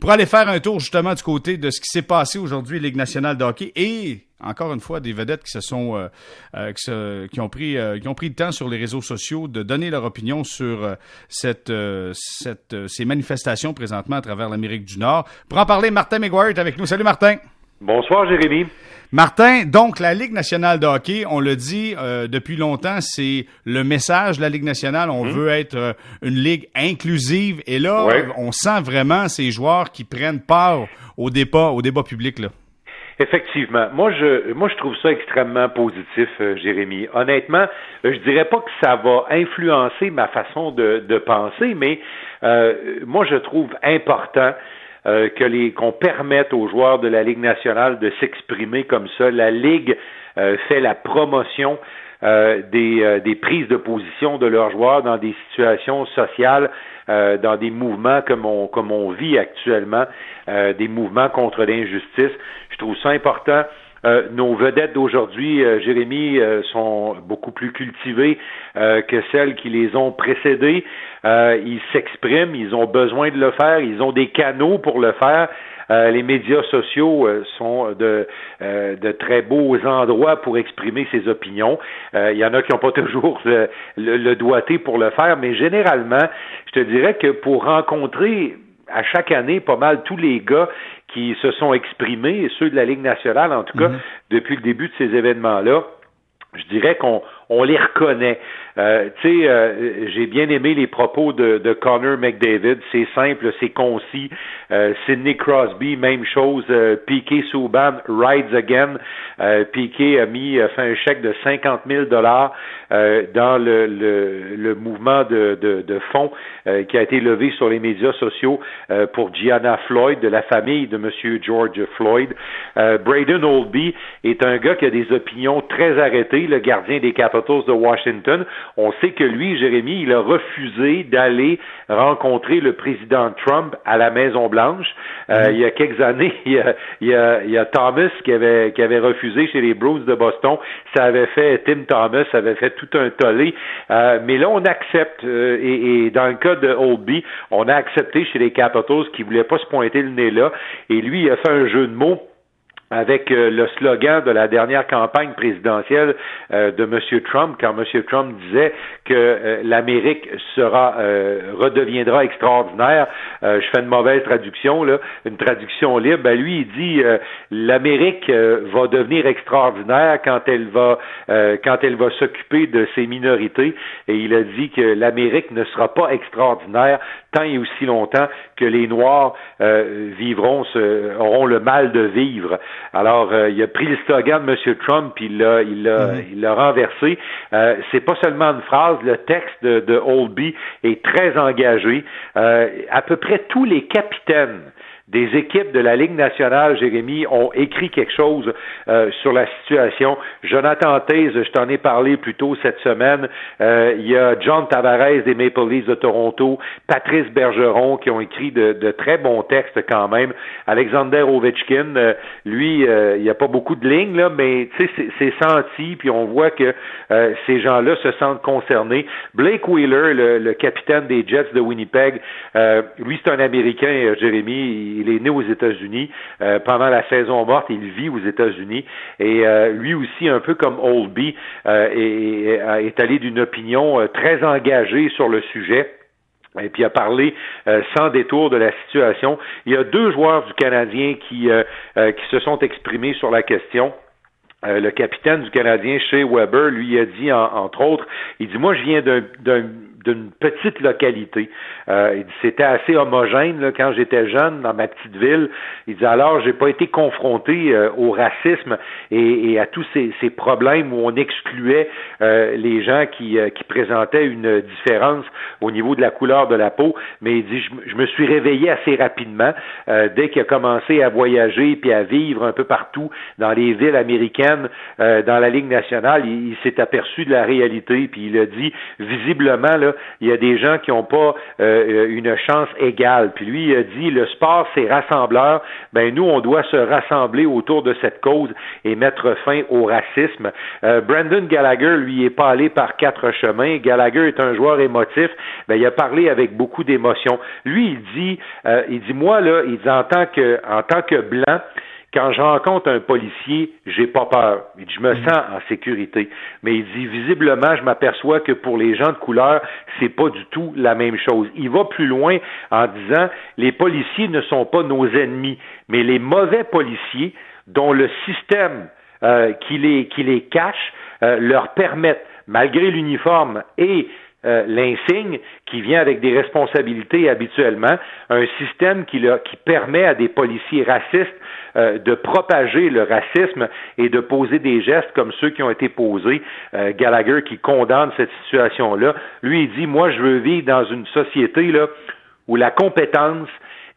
pour aller faire un tour justement du côté de ce qui s'est passé aujourd'hui Ligue nationale de hockey et encore une fois des vedettes qui se sont euh, euh, qui, ont pris qui ont pris le temps sur les réseaux sociaux de donner leur opinion sur cette, cette ces manifestations présentement à travers l'Amérique du Nord. Pour en parler, Martin McGuire est avec nous. Salut Martin. Bonsoir Jérémy. Martin, donc la Ligue nationale de hockey, on le dit euh, depuis longtemps, c'est le message de la Ligue nationale. On mhm. veut être euh, une ligue inclusive et là, on sent vraiment ces joueurs qui prennent part au débat, au débat public là. Effectivement. Moi, je, moi, je trouve ça extrêmement positif, euh, Jérémy. Honnêtement, je dirais pas que ça va influencer ma façon de, de penser, mais moi, je trouve important euh, que les qu'on permette aux joueurs de la Ligue nationale de s'exprimer comme ça. La Ligue euh, fait la promotion euh, des, des, prises de position de leurs joueurs dans des situations sociales, dans des mouvements comme on, comme on vit actuellement, des mouvements contre l'injustice. Je trouve ça important. Euh, nos vedettes d'aujourd'hui, euh, Jérémy, euh, sont beaucoup plus cultivées que celles qui les ont précédées. ils s'expriment, ils ont besoin de le faire, ils ont des canaux pour le faire. les médias sociaux sont de, de, très beaux endroits pour exprimer ses opinions. Il y en a qui n'ont pas toujours le, le, doigté pour le faire, mais généralement, je te dirais que pour rencontrer à chaque année pas mal tous les gars qui se sont exprimés, ceux de la Ligue nationale en tout cas, mhm. depuis le début de ces événements-là, je dirais qu'on on les reconnaît. Euh, euh, j'ai bien aimé les propos de, de Connor McDavid. C'est simple, c'est concis. Euh, Sidney Crosby, même chose. Euh, Piquet Souban, rides again. Euh, Piquet a mis fait un chèque de 50 000 dollars dans le, mouvement de, de, de fonds qui a été levé sur les médias sociaux pour Gianna Floyd, de la famille de Monsieur George Floyd. Braden Oldby est un gars qui a des opinions très arrêtées, le gardien des Capitals de Washington. On sait que lui, Jérémy, il a refusé d'aller rencontrer le président Trump à la Maison Blanche. Euh, mhm. Il y a quelques années, il y a, il y a, Thomas qui avait qui avait refusé chez les Bruins de Boston. Ça avait fait Tim Thomas avait fait tout un tollé. Euh, mais là, on accepte euh, et, et, dans le cas de Oldby, on a accepté chez les Capitals qui voulaient pas se pointer le nez là. Et lui, il a fait un jeu de mots avec euh, le slogan de la dernière campagne présidentielle euh, de M. Trump, quand M. Trump disait que euh, l'Amérique sera redeviendra extraordinaire. je fais une mauvaise traduction, là, une traduction libre. Ben, lui, il dit l'Amérique va devenir extraordinaire quand elle va quand elle va s'occuper de ses minorités. Et il a dit que l'Amérique ne sera pas extraordinaire tant et aussi longtemps que les Noirs vivront, auront le mal de vivre. Alors, euh, il a pris le slogan de M. Trump, puis il l'a, il l'a, mhm. il l'a renversé. Euh, c'est pas seulement une phrase, le texte de, de Oldby est très engagé. Euh, à peu près tous les capitaines des équipes de la Ligue nationale, Jérémy, ont écrit quelque chose euh, sur la situation. Jonathan Taze, je t'en ai parlé plus tôt cette semaine. Euh, il y a John Tavares des Maple Leafs de Toronto, Patrice Bergeron qui ont écrit de, de très bons textes quand même. Alexander Ovechkin, euh, lui, il n'y a pas beaucoup de lignes, là, mais c'est senti, puis on voit que ces gens-là se sentent concernés. Blake Wheeler, le, le, capitaine des Jets de Winnipeg, lui, c'est un Américain, Jérémy il est né aux États-Unis. Euh, pendant la saison morte, il vit aux États-Unis. Et euh, lui aussi, un peu comme Oldby, euh, est, est allé d'une opinion très engagée sur le sujet et puis a parlé sans détour de la situation. Il y a deux joueurs du Canadien qui, qui se sont exprimés sur la question. le capitaine du Canadien, Shea Weber, lui a dit, entre autres, il dit, moi, je viens d'un d'une petite localité. Euh, c'était assez homogène là, quand j'étais jeune dans ma petite ville. Il dit alors j'ai pas été confronté euh, au racisme et, à tous ces, ces, problèmes où on excluait euh, les gens qui, euh, qui présentaient une différence au niveau de la couleur de la peau. Mais il dit je, me suis réveillé assez rapidement dès qu'il a commencé à voyager puis à vivre un peu partout dans les villes américaines, dans la Ligue nationale. Il, il s'est aperçu de la réalité puis il a dit visiblement là il y a des gens qui n'ont pas euh, une chance égale. Puis lui, il a dit, le sport, c'est rassembleur. Ben nous, on doit se rassembler autour de cette cause et mettre fin au racisme. Euh, Brandon Gallagher, lui, est pas allé par quatre chemins. Gallagher est un joueur émotif. Ben, il a parlé avec beaucoup d'émotion. Lui, il dit, euh, il dit, moi, là, il dit, en tant que, en tant que blanc, quand je rencontre un policier, j'ai pas peur. je me mm. sens en sécurité. Mais il dit, visiblement, je m'aperçois que pour les gens de couleur, c'est pas du tout la même chose. Il va plus loin en disant, les policiers ne sont pas nos ennemis, mais les mauvais policiers dont le système euh, qui, les, qui les cache euh, leur permettent, malgré l'uniforme et euh, l'insigne qui vient avec des responsabilités habituellement, un système qui, qui permet à des policiers racistes euh, de propager le racisme et de poser des gestes comme ceux qui ont été posés. Euh, Gallagher qui condamne cette situation-là, lui il dit moi je veux vivre dans une société là où la compétence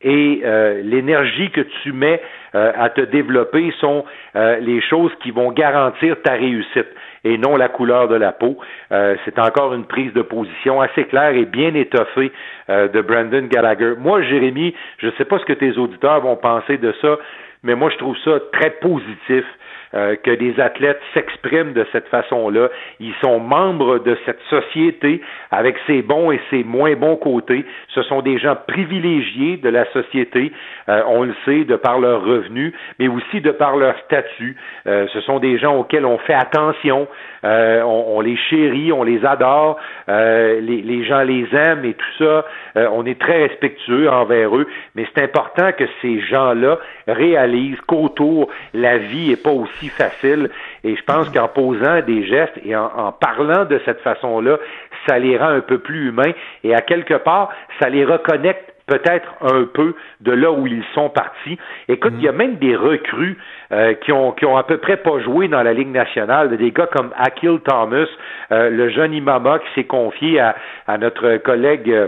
et l'énergie que tu mets à te développer sont les choses qui vont garantir ta réussite et non la couleur de la peau. Euh, c'est encore une prise de position assez claire et bien étoffée euh, de Brandon Gallagher. Moi, Jérémy, je ne sais pas ce que tes auditeurs vont penser de ça, mais moi, je trouve ça très positif. Euh, que des athlètes s'expriment de cette façon-là. Ils sont membres de cette société avec ses bons et ses moins bons côtés. Ce sont des gens privilégiés de la société, euh, on le sait, de par leurs revenus, mais aussi de par leur statut. Euh, ce sont des gens auxquels on fait attention, on, on, les chérit, on les adore, les, les, gens les aiment et tout ça. on est très respectueux envers eux, mais c'est important que ces gens-là réalisent qu'autour, la vie n'est pas aussi facile. Et je pense qu'en posant des gestes et en, parlant de cette façon-là, ça les rend un peu plus humains et à quelque part, ça les reconnecte peut-être un peu de là où ils sont partis. Écoute, il y a mm. même des recrues euh, qui ont qui ont à peu près pas joué dans la Ligue nationale, des gars comme Akil Thomas, euh, le jeune Imama qui s'est confié à, à notre collègue euh,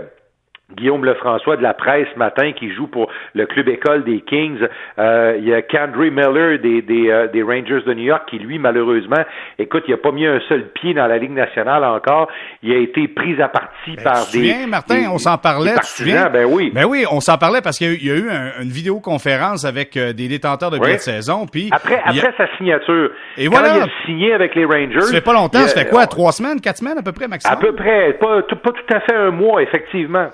Guillaume Lefrançois de la presse ce matin qui joue pour le club école des Kings. Euh, il y a Kendry Miller des, des, euh, des, Rangers de New York qui, lui, malheureusement, écoute, il n'a pas mis un seul pied dans la Ligue nationale encore. Il a été pris à partie ben, par des. Souviens, Martin, on s'en parlait. Partisans, ben oui. Ben oui, on s'en parlait parce qu'il y, a eu une vidéoconférence avec euh, des détenteurs de billets de saison. Puis après, après sa signature. Et voilà. il a signé avec les Rangers. Ça fait pas longtemps. Ça fait quoi? Trois semaines, quatre semaines à peu près, maximum? À peu près. Pas, pas tout à fait un mois, effectivement.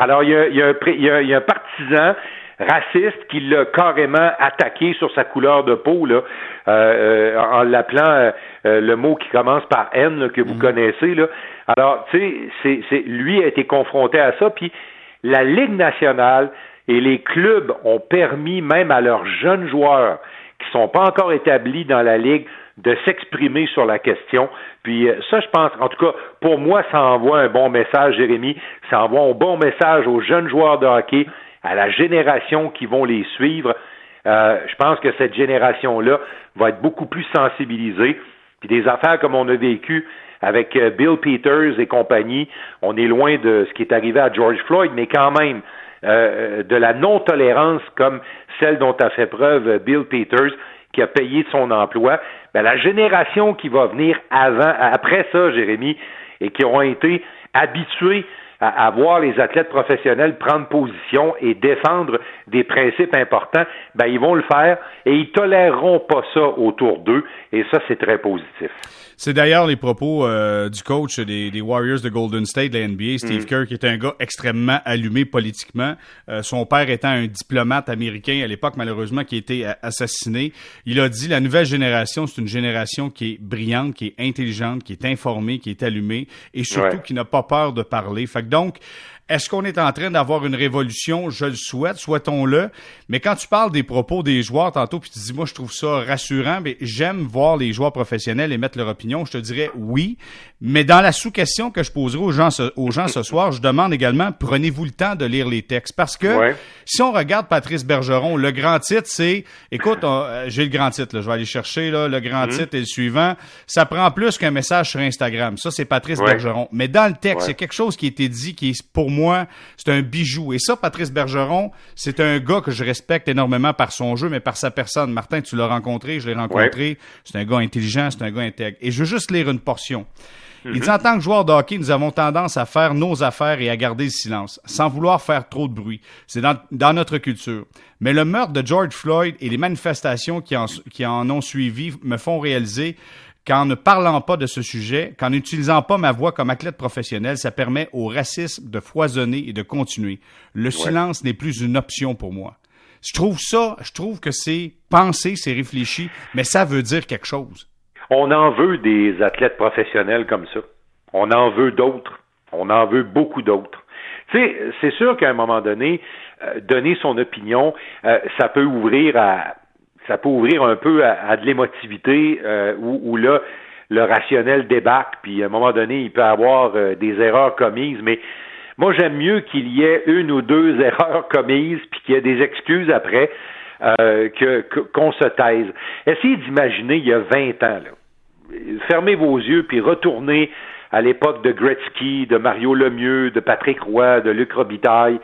Alors, il y a, il y a, un, il y a, il y a un partisan raciste qui l'a carrément attaqué sur sa couleur de peau, là, euh, en l'appelant euh, euh, le mot qui commence par N, que vous mhm. connaissez. Là. Alors, tu sais, c'est, c'est, lui a été confronté à ça, puis la Ligue nationale et les clubs ont permis même à leurs jeunes joueurs qui ne sont pas encore établis dans la Ligue de s'exprimer sur la question. Puis euh, ça, je pense, en tout cas, pour moi, ça envoie un bon message, Jérémy. Ça envoie un bon message aux jeunes joueurs de hockey, à la génération qui vont les suivre. Euh, je pense que cette génération-là va être beaucoup plus sensibilisée. Puis des affaires comme on a vécu avec euh, Bill Peters et compagnie, on est loin de ce qui est arrivé à George Floyd, mais quand même, de la non-tolérance comme celle dont a fait preuve Bill Peters, qui a payé son emploi, ben, la génération qui va venir avant, après ça, Jérémy, et qui auront été habitués à, voir les athlètes professionnels prendre position et défendre des principes importants, ben ils vont le faire et ils toléreront pas ça autour d'eux et ça c'est très positif. C'est d'ailleurs les propos euh, du coach des, des, Warriors de Golden State de la NBA, Steve mm. Kerr, qui est un gars extrêmement allumé politiquement. Euh, son père étant un diplomate américain à l'époque, malheureusement, qui a été assassiné. Il a dit la nouvelle génération, c'est une génération qui est brillante, qui est intelligente, qui est informée, qui est allumée et surtout qui n'a pas peur de parler. Fait que donc, est-ce qu'on est en train d'avoir une révolution? Je le souhaite, souhaitons-le. Mais quand tu parles des propos des joueurs tantôt, puis tu dis, moi, je trouve ça rassurant, mais j'aime voir les joueurs professionnels émettre leur opinion, je te dirais oui. Mais dans la sous-question que je poserai aux gens, ce, aux gens ce soir, je demande également, prenez-vous le temps de lire les textes? Parce que si on regarde Patrice Bergeron, le grand titre, c'est, écoute, euh, j'ai le grand titre, là, je vais aller chercher, là, le grand mhm. titre est le suivant. Ça prend plus qu'un message sur Instagram. Ça, c'est Patrice Bergeron. Mais dans le texte, il y a quelque chose qui a été dit qui est pour moi moi, c'est un bijou. Et ça, Patrice Bergeron, c'est un gars que je respecte énormément par son jeu, mais par sa personne. Martin, tu l'as rencontré, je l'ai rencontré. C'est un gars intelligent, c'est un gars intègre. Et je veux juste lire une portion. Il dit, en tant que joueur de hockey, nous avons tendance à faire nos affaires et à garder le silence, sans vouloir faire trop de bruit. C'est dans, dans, notre culture. Mais le meurtre de George Floyd et les manifestations qui en, qui en ont suivi me font réaliser qu'en ne parlant pas de ce sujet, qu'en n'utilisant pas ma voix comme athlète professionnel, ça permet au racisme de foisonner et de continuer. Le silence n'est plus une option pour moi. Je trouve ça, je trouve que c'est pensé, c'est réfléchi, mais ça veut dire quelque chose. On en veut des athlètes professionnels comme ça. On en veut d'autres. On en veut beaucoup d'autres. Tu sais, c'est sûr qu'à un moment donné, euh, donner son opinion, euh, ça peut ouvrir à ça peut ouvrir un peu à, de l'émotivité euh, où, là le rationnel débarque, puis à un moment donné, il peut avoir des erreurs commises, mais moi j'aime mieux qu'il y ait une ou deux erreurs commises, puis qu'il y ait des excuses après, que qu'on se taise. Essayez d'imaginer il y a 20 ans, là, fermez vos yeux puis retournez à l'époque de Gretzky, de Mario Lemieux, de Patrick Roy, de Luc Robitaille.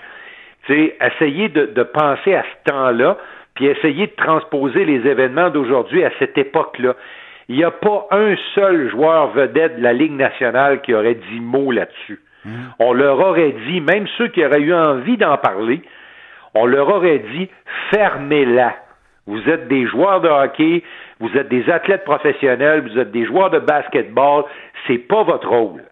essayez de, de penser à ce temps-là, puis essayez de transposer les événements d'aujourd'hui à cette époque-là. Il n'y a pas un seul joueur vedette de la Ligue nationale qui aurait dit mot là-dessus. Mmh. On leur aurait dit, même ceux qui auraient eu envie d'en parler, on leur aurait dit fermez-la. Vous êtes des joueurs de hockey, vous êtes des athlètes professionnels, vous êtes des joueurs de basketball, c'est pas votre rôle.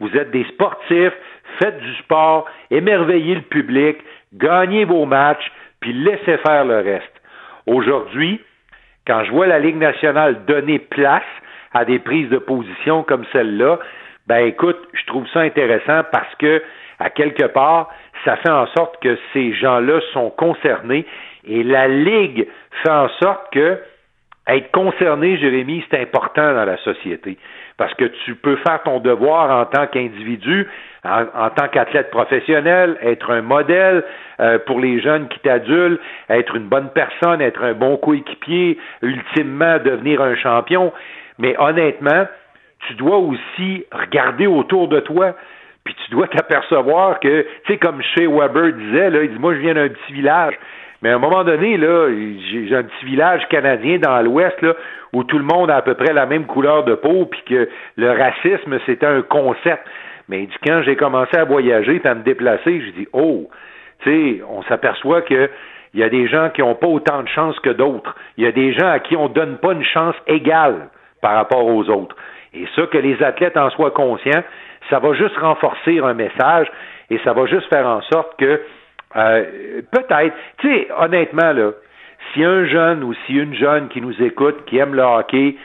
Vous êtes des sportifs, faites du sport, émerveillez le public, gagnez vos matchs, puis laissez faire le reste. Aujourd'hui, quand je vois la Ligue nationale donner place à des prises de position comme celle-là, ben écoute, je trouve ça intéressant parce que, à quelque part, ça fait en sorte que ces gens-là sont concernés et la Ligue fait en sorte que être concerné, Jérémy, c'est important dans la société. Parce que tu peux faire ton devoir en tant qu'individu, en, tant qu'athlète professionnel, être un modèle euh, pour les jeunes qui t'adulent, être une bonne personne, être un bon coéquipier, ultimement devenir un champion. Mais honnêtement, tu dois aussi regarder autour de toi. Puis tu dois t'apercevoir que, tu sais, comme chez Weber disait, là, il dit, moi, je viens d'un petit village. Mais à un moment donné, là, j'ai un petit village canadien dans l'Ouest, là, où tout le monde a à peu près la même couleur de peau, puis que le racisme, c'était un concept. Mais quand j'ai commencé à voyager, à me déplacer, j'ai dit, oh, tu sais, on s'aperçoit que il y a des gens qui n'ont pas autant de chance que d'autres. Il y a des gens à qui on ne donne pas une chance égale par rapport aux autres. Et ça, que les athlètes en soient conscients, ça va juste renforcer un message et ça va juste faire en sorte que euh, peut-être, tu sais, honnêtement, là, si un jeune ou si une jeune qui nous écoute, qui aime le hockey,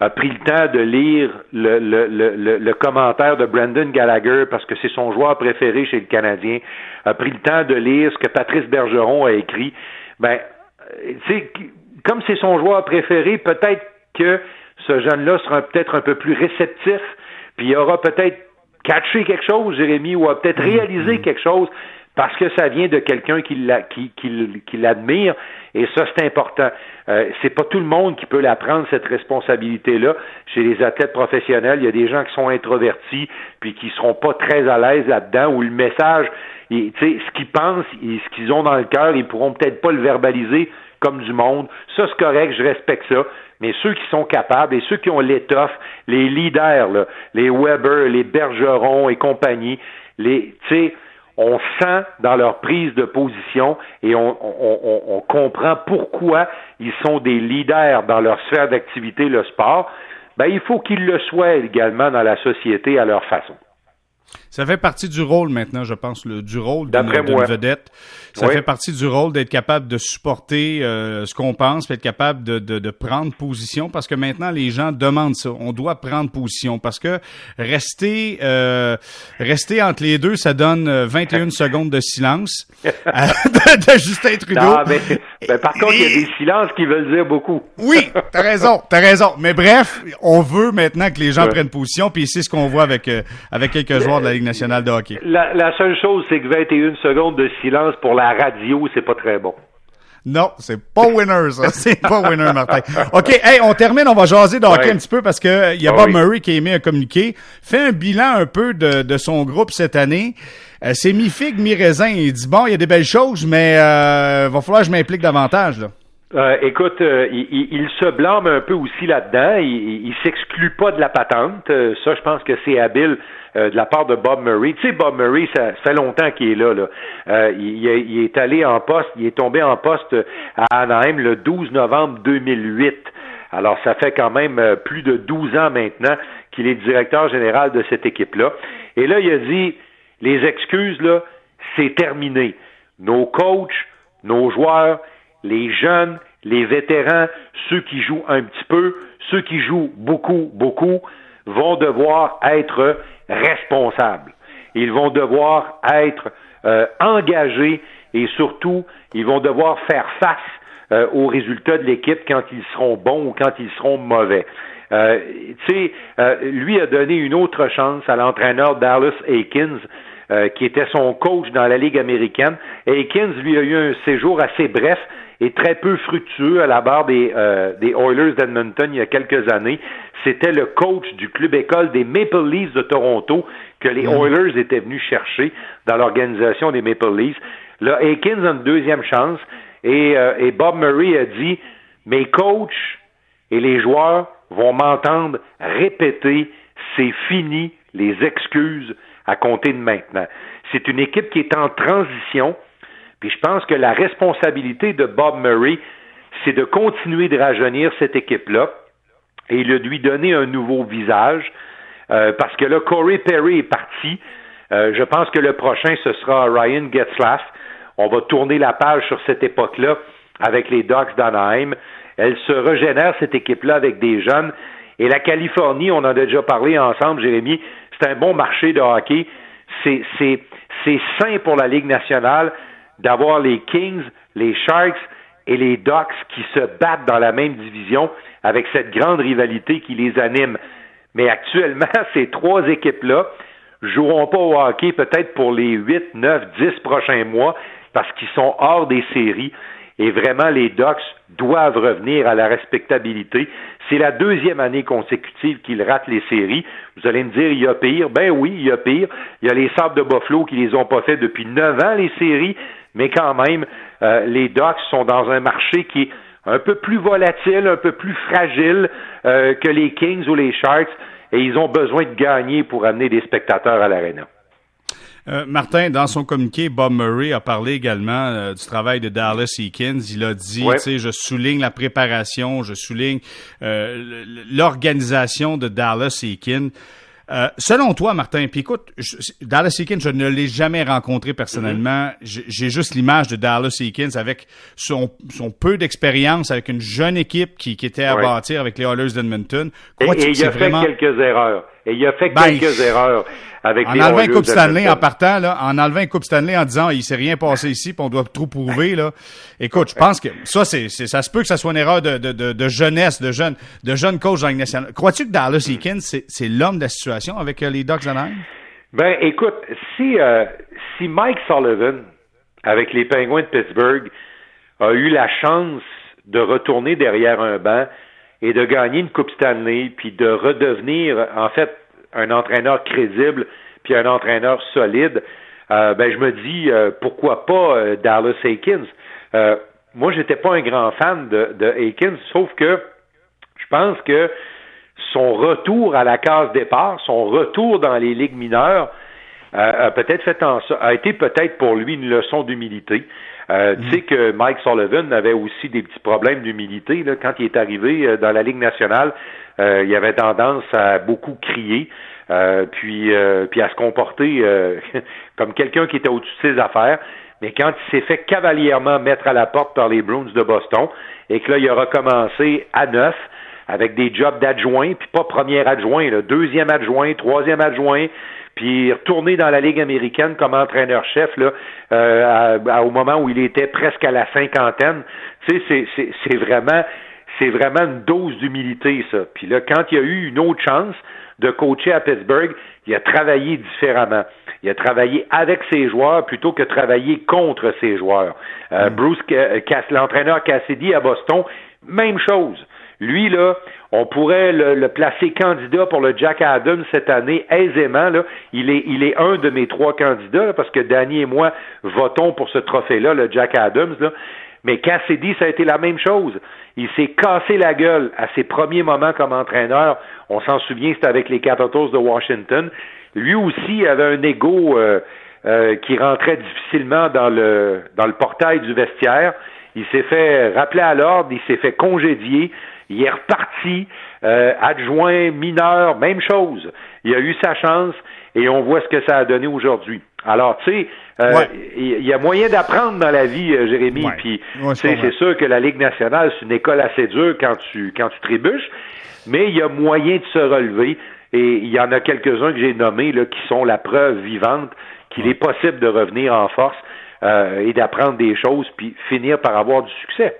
a pris le temps de lire le, le, le, le, commentaire de Brandon Gallagher parce que c'est son joueur préféré chez le Canadien, a pris le temps de lire ce que Patrice Bergeron a écrit, ben, tu sais, comme c'est son joueur préféré, peut-être que ce jeune-là sera peut-être un peu plus réceptif, puis il aura peut-être catché quelque chose, Jérémy, ou a peut-être mm-hmm. réalisé quelque chose parce que ça vient de quelqu'un qui, l'admire, et ça c'est important. Euh, c'est pas tout le monde qui peut la prendre cette responsabilité-là. Chez les athlètes professionnels, il y a des gens qui sont introvertis, puis qui seront pas très à l'aise là-dedans, où le message, sais, ce qu'ils pensent, ce qu'ils ont dans le cœur, ils pourront peut-être pas le verbaliser comme du monde. Ça c'est correct, je respecte ça. Mais ceux qui sont capables et ceux qui ont l'étoffe, les leaders, là, les Weber, les Bergeron et compagnie, les, tu sais, on sent dans leur prise de position et on, comprend pourquoi ils sont des leaders dans leur sphère d'activité, le sport, ben, il faut qu'ils le soient également dans la société à leur façon. Ça fait partie du rôle maintenant, je pense, le, du rôle d'une vedette. Ça fait partie du rôle d'être capable de supporter euh, ce qu'on pense, d'être capable de, de, de, prendre position, parce que maintenant les gens demandent ça. On doit prendre position, parce que rester euh, rester entre les deux, ça donne 21 secondes de silence de, de, Justin Trudeau. Non, mais, par contre, il y a des silences qui veulent dire beaucoup. oui, t'as raison, t'as raison. Mais bref, on veut maintenant que les gens prennent position, puis c'est ce qu'on voit avec euh, avec quelques joueurs de la Ligue nationale de hockey. La, la seule chose, c'est que 21 secondes de silence pour la radio, c'est pas très bon. Non, c'est pas winner, ça. C'est pas winner, Martin. OK, hey, on termine, on va jaser de hockey un petit peu parce que il y a ah Bob Murray qui a émis un communiqué. Fait un bilan un peu de, de son groupe cette année. Euh, c'est mi-figue, mi-raisin. Il dit, bon, il y a des belles choses, mais euh, va falloir que je m'implique davantage, là. Euh, écoute, euh, il, se blâme un peu aussi là-dedans. Il, il, s'exclut pas de la patente. Euh, ça, je pense que c'est habile de la part de Bob Murray. Tu sais, Bob Murray, ça, fait longtemps qu'il est là. là. Il, il, est allé en poste, il est tombé en poste à Anaheim le 12 novembre 2008. Alors, ça fait quand même plus de 12 ans maintenant qu'il est directeur général de cette équipe-là. Et là, il a dit, les excuses, là, c'est terminé. Nos coachs, nos joueurs, les jeunes, les vétérans, ceux qui jouent un petit peu, ceux qui jouent beaucoup, beaucoup, vont devoir être responsables. Ils vont devoir être euh, engagés et surtout, ils vont devoir faire face euh, aux résultats de l'équipe quand ils seront bons ou quand ils seront mauvais. Euh, tu sais, euh, lui a donné une autre chance à l'entraîneur Dallas Aikens, qui était son coach dans la Ligue américaine. Aikens, lui, a eu un séjour assez bref, est très peu fructueux à la barre des, euh, des Oilers d'Edmonton il y a quelques années. C'était le coach du club école des Maple Leafs de Toronto que les mm. Oilers étaient venus chercher dans l'organisation des Maple Leafs. Là, Aikens a une deuxième chance et, euh, et Bob Murray a dit mes coachs et les joueurs vont m'entendre répéter c'est fini les excuses à compter de maintenant. C'est une équipe qui est en transition puis je pense que la responsabilité de Bob Murray, c'est de continuer de rajeunir cette équipe-là et de lui donner un nouveau visage. Euh, parce que là, Corey Perry est parti. Euh, je pense que le prochain, ce sera Ryan Getzlaff. On va tourner la page sur cette époque-là avec les Ducks d'Anaheim. Elle se régénère, cette équipe-là, avec des jeunes. Et la Californie, on en a déjà parlé ensemble, Jérémy, c'est un bon marché de hockey. C'est sain pour la Ligue nationale d'avoir les Kings, les Sharks et les Ducks qui se battent dans la même division avec cette grande rivalité qui les anime. Mais actuellement, ces trois équipes-là joueront pas au hockey peut-être pour les 8, 9, 10 prochains mois parce qu'ils sont hors des séries. Et vraiment, les Ducks doivent revenir à la respectabilité. C'est la deuxième année consécutive qu'ils ratent les séries. Vous allez me dire, il y a pire. Ben oui, il y a pire. Il y a les Sables de Buffalo qui les ont pas fait depuis neuf ans, les séries mais quand même, euh, les Ducks sont dans un marché qui est un peu plus volatile, un peu plus fragile euh, que les Kings ou les Sharks, et ils ont besoin de gagner pour amener des spectateurs à l'aréna. Euh, Martin, dans son communiqué, Bob Murray a parlé également du travail de Dallas Eakins. Il a dit, tu sais, je souligne la préparation, je souligne l'organisation de Dallas Eakins. Euh, selon toi, Martin, puis écoute, Dallas Eakins, je ne l'ai jamais rencontré personnellement. Mm-hmm. J'ai juste l'image de Dallas Eakins avec son, son peu d'expérience, avec une jeune équipe qui, qui était à bâtir avec les Oilers d'Edmonton. Et, et il a fait quelques erreurs. Et il a fait ben, quelques erreurs avec en enlevant une Coupe Stanley en partant, là, en enlevant Coupe Stanley en disant il s'est rien passé ici, puis on doit tout prouver. Là. Écoute, je pense que ça, c'est, ça se peut que ça soit une erreur de, de, de, jeunesse, de jeune, de jeune coach dans nationale. Crois-tu que Dallas Eakins, c'est, c'est l'homme de la situation avec euh, les Ducks d'Anaheim? Ben, écoute, si, euh, si Mike Sullivan, avec les Penguins de Pittsburgh, a eu la chance de retourner derrière un banc et de gagner une Coupe Stanley, puis de redevenir, en fait, un entraîneur crédible, puis un entraîneur solide, euh, ben je me dis euh, pourquoi pas euh, Dallas Aikens. Moi, j'étais pas un grand fan de, de Aikens, sauf que je pense que son retour à la case départ, son retour dans les ligues mineures, a peut-être fait en a été peut-être pour lui une leçon d'humilité. Euh, Tu sais que Mike Sullivan avait aussi des petits problèmes d'humilité là, quand il est arrivé euh, dans la Ligue nationale. Euh, il avait tendance à beaucoup crier, euh, puis, puis à se comporter comme quelqu'un qui était au-dessus de ses affaires. Mais quand il s'est fait cavalièrement mettre à la porte par les Bruins de Boston, et que là, il a recommencé à neuf, avec des jobs d'adjoint, puis pas premier adjoint, là, deuxième adjoint, troisième adjoint, puis retourner dans la Ligue américaine comme entraîneur-chef là, euh, au moment où il était presque à la cinquantaine. Tu sais, c'est vraiment c'est vraiment une dose d'humilité, ça. Puis là, quand il a eu une autre chance de coacher à Pittsburgh, il a travaillé différemment. Il a travaillé avec ses joueurs plutôt que travailler contre ses joueurs. Euh, mm. Bruce, l'entraîneur Cassidy à Boston, même chose. Lui, là, on pourrait le, placer candidat pour le Jack Adams cette année aisément. Là. Il, est, il est un de mes trois candidats parce que Danny et moi votons pour ce trophée-là, le Jack Adams. Là. Mais Cassidy, ça a été la même chose. Il s'est cassé la gueule à ses premiers moments comme entraîneur. On s'en souvient, c'était avec les Capitals de Washington. Lui aussi avait un ego euh, euh, qui rentrait difficilement dans le dans le portail du vestiaire. Il s'est fait rappeler à l'ordre, il s'est fait congédier, il est reparti, euh, adjoint mineur, même chose. Il a eu sa chance et on voit ce que ça a donné aujourd'hui. Alors, tu sais, euh, il y, a moyen d'apprendre dans la vie, euh, Jérémy. Puis, c'est sûr que la Ligue nationale, c'est une école assez dure quand tu quand tu trébuches, mais il y a moyen de se relever. Et il y en a quelques-uns que j'ai nommés là, qui sont la preuve vivante qu'il est possible de revenir en force euh, et d'apprendre des choses, puis finir par avoir du succès.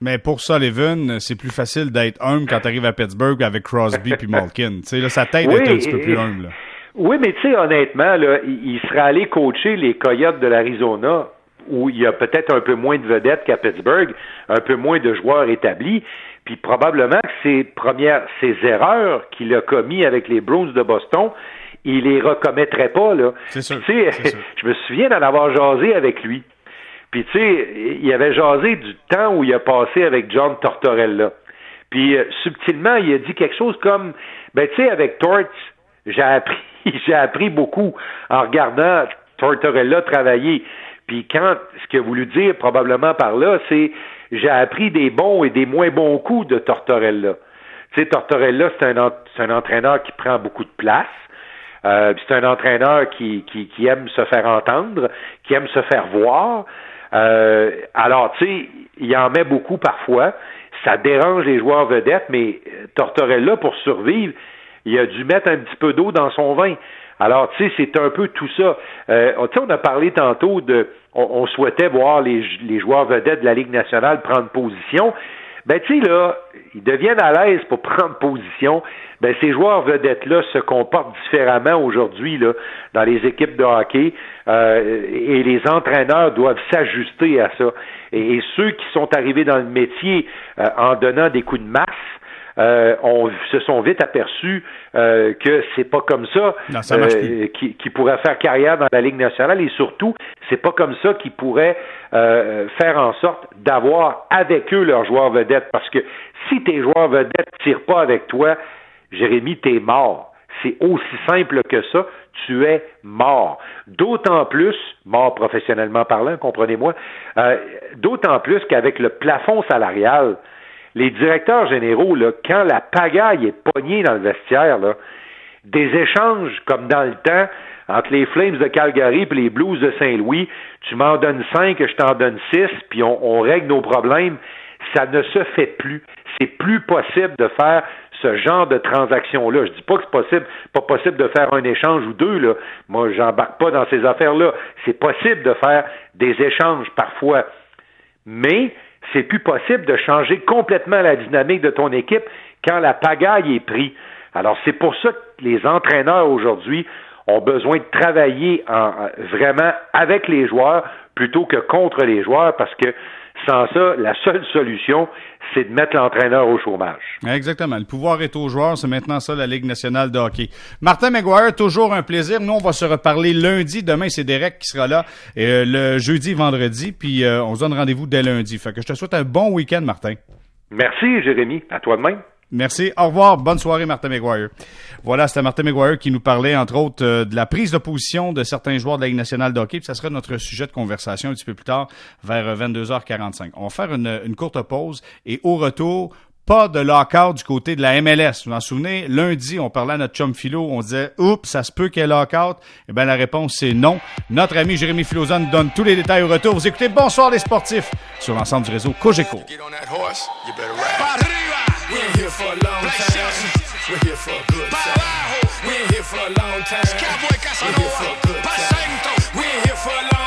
Mais pour Sullivan, c'est plus facile d'être humble quand tu arrives à Pittsburgh avec Crosby puis Malkin. Là, sa tête est un petit peu plus humble. Oui, mais tu sais, honnêtement, là, il serait allé coacher les Coyotes de l'Arizona où il y a peut-être un peu moins de vedettes qu'à Pittsburgh, un peu moins de joueurs établis, puis probablement que ses premières, ses erreurs qu'il a commis avec les Bruins de Boston, il les recommettrait pas, là. C'est sûr. je me souviens d'en avoir jasé avec lui. Puis, tu sais, il avait jasé du temps où il a passé avec John Tortorella. Puis, euh, subtilement, il a dit quelque chose comme, ben, tu sais, avec Torts, j'ai appris, j'ai appris beaucoup en regardant Tortorella travailler. Puis, quand, ce qu'il a voulu dire probablement par là, c'est, j'ai appris des bons et des moins bons coups de Tortorella. Tu sais, Tortorella, c'est un, un entraîneur qui prend beaucoup de place. Euh, c'est un entraîneur qui, qui, qui, aime se faire entendre, qui aime se faire voir. Euh, alors, tu sais, il en met beaucoup parfois. Ça dérange les joueurs vedettes, mais Tortorella, pour survivre, il a dû mettre un petit peu d'eau dans son vin. Alors, tu sais, c'est un peu tout ça. Euh, on a parlé tantôt de, on, souhaitait voir les, joueurs vedettes de la Ligue nationale prendre position. Ben, tu sais, là, ils deviennent à l'aise pour prendre position. Ben, ces joueurs vedettes-là se comportent différemment aujourd'hui, là, dans les équipes de hockey, euh, et les entraîneurs doivent s'ajuster à ça. Et, ceux qui sont arrivés dans le métier euh, en donnant des coups de masse, euh, on se sont vite aperçus euh, que c'est pas comme ça, euh, qui, qui pourrait faire carrière dans la Ligue nationale et surtout c'est pas comme ça qu'ils pourraient euh, faire en sorte d'avoir avec eux leurs joueurs vedettes parce que si tes joueurs vedettes tirent pas avec toi, Jérémy, t'es mort. C'est aussi simple que ça. Tu es mort. D'autant plus, mort professionnellement parlant, comprenez-moi, euh, d'autant plus qu'avec le plafond salarial, les directeurs généraux, là, quand la pagaille est pognée dans le vestiaire, là, des échanges comme dans le temps entre les Flames de Calgary et les Blues de Saint-Louis, tu m'en donnes cinq, je t'en donne six, puis on, on règle nos problèmes. Ça ne se fait plus. C'est plus possible de faire ce genre de transaction-là. Je dis pas que c'est possible, pas possible de faire un échange ou deux, là. Moi, j'embarque pas dans ces affaires-là. C'est possible de faire des échanges parfois. Mais c'est plus possible de changer complètement la dynamique de ton équipe quand la pagaille est prise. Alors, c'est pour ça que les entraîneurs aujourd'hui ont besoin de travailler en, vraiment avec les joueurs plutôt que contre les joueurs parce que sans ça, la seule solution, c'est de mettre l'entraîneur au chômage. Exactement. Le pouvoir est aux joueurs. C'est maintenant ça, la Ligue nationale de hockey. Martin McGuire, toujours un plaisir. Nous, on va se reparler lundi. Demain, c'est Derek qui sera là. Euh, le jeudi, vendredi. Puis, euh, on se donne rendez-vous dès lundi. Fait que je te souhaite un bon week-end, Martin. Merci, Jérémy. À toi de même. Merci. Au revoir. Bonne soirée, Martin McGuire. Voilà, c'était Martin McGuire qui nous parlait, entre autres, euh, de la prise de position de certains joueurs de la Ligue nationale de hockey. Ça sera notre sujet de conversation un petit peu plus tard, vers 22h45. Euh, On va faire une, une courte pause et au retour, pas de lockout du côté de la MLS. Vous vous en souvenez, lundi, on parlait à notre chum philo, on disait « Oups, ça se peut qu'il y ait lockout ». Eh bien, la réponse, c'est non. Notre ami Jérémy Philozone donne tous les détails au retour. Vous écoutez Bonsoir les sportifs sur l'ensemble du réseau Cogeco. We ain't here for a long time. We're here for a good time. We ain't here for a long time. We're here for a good time. We ain't here for a long time.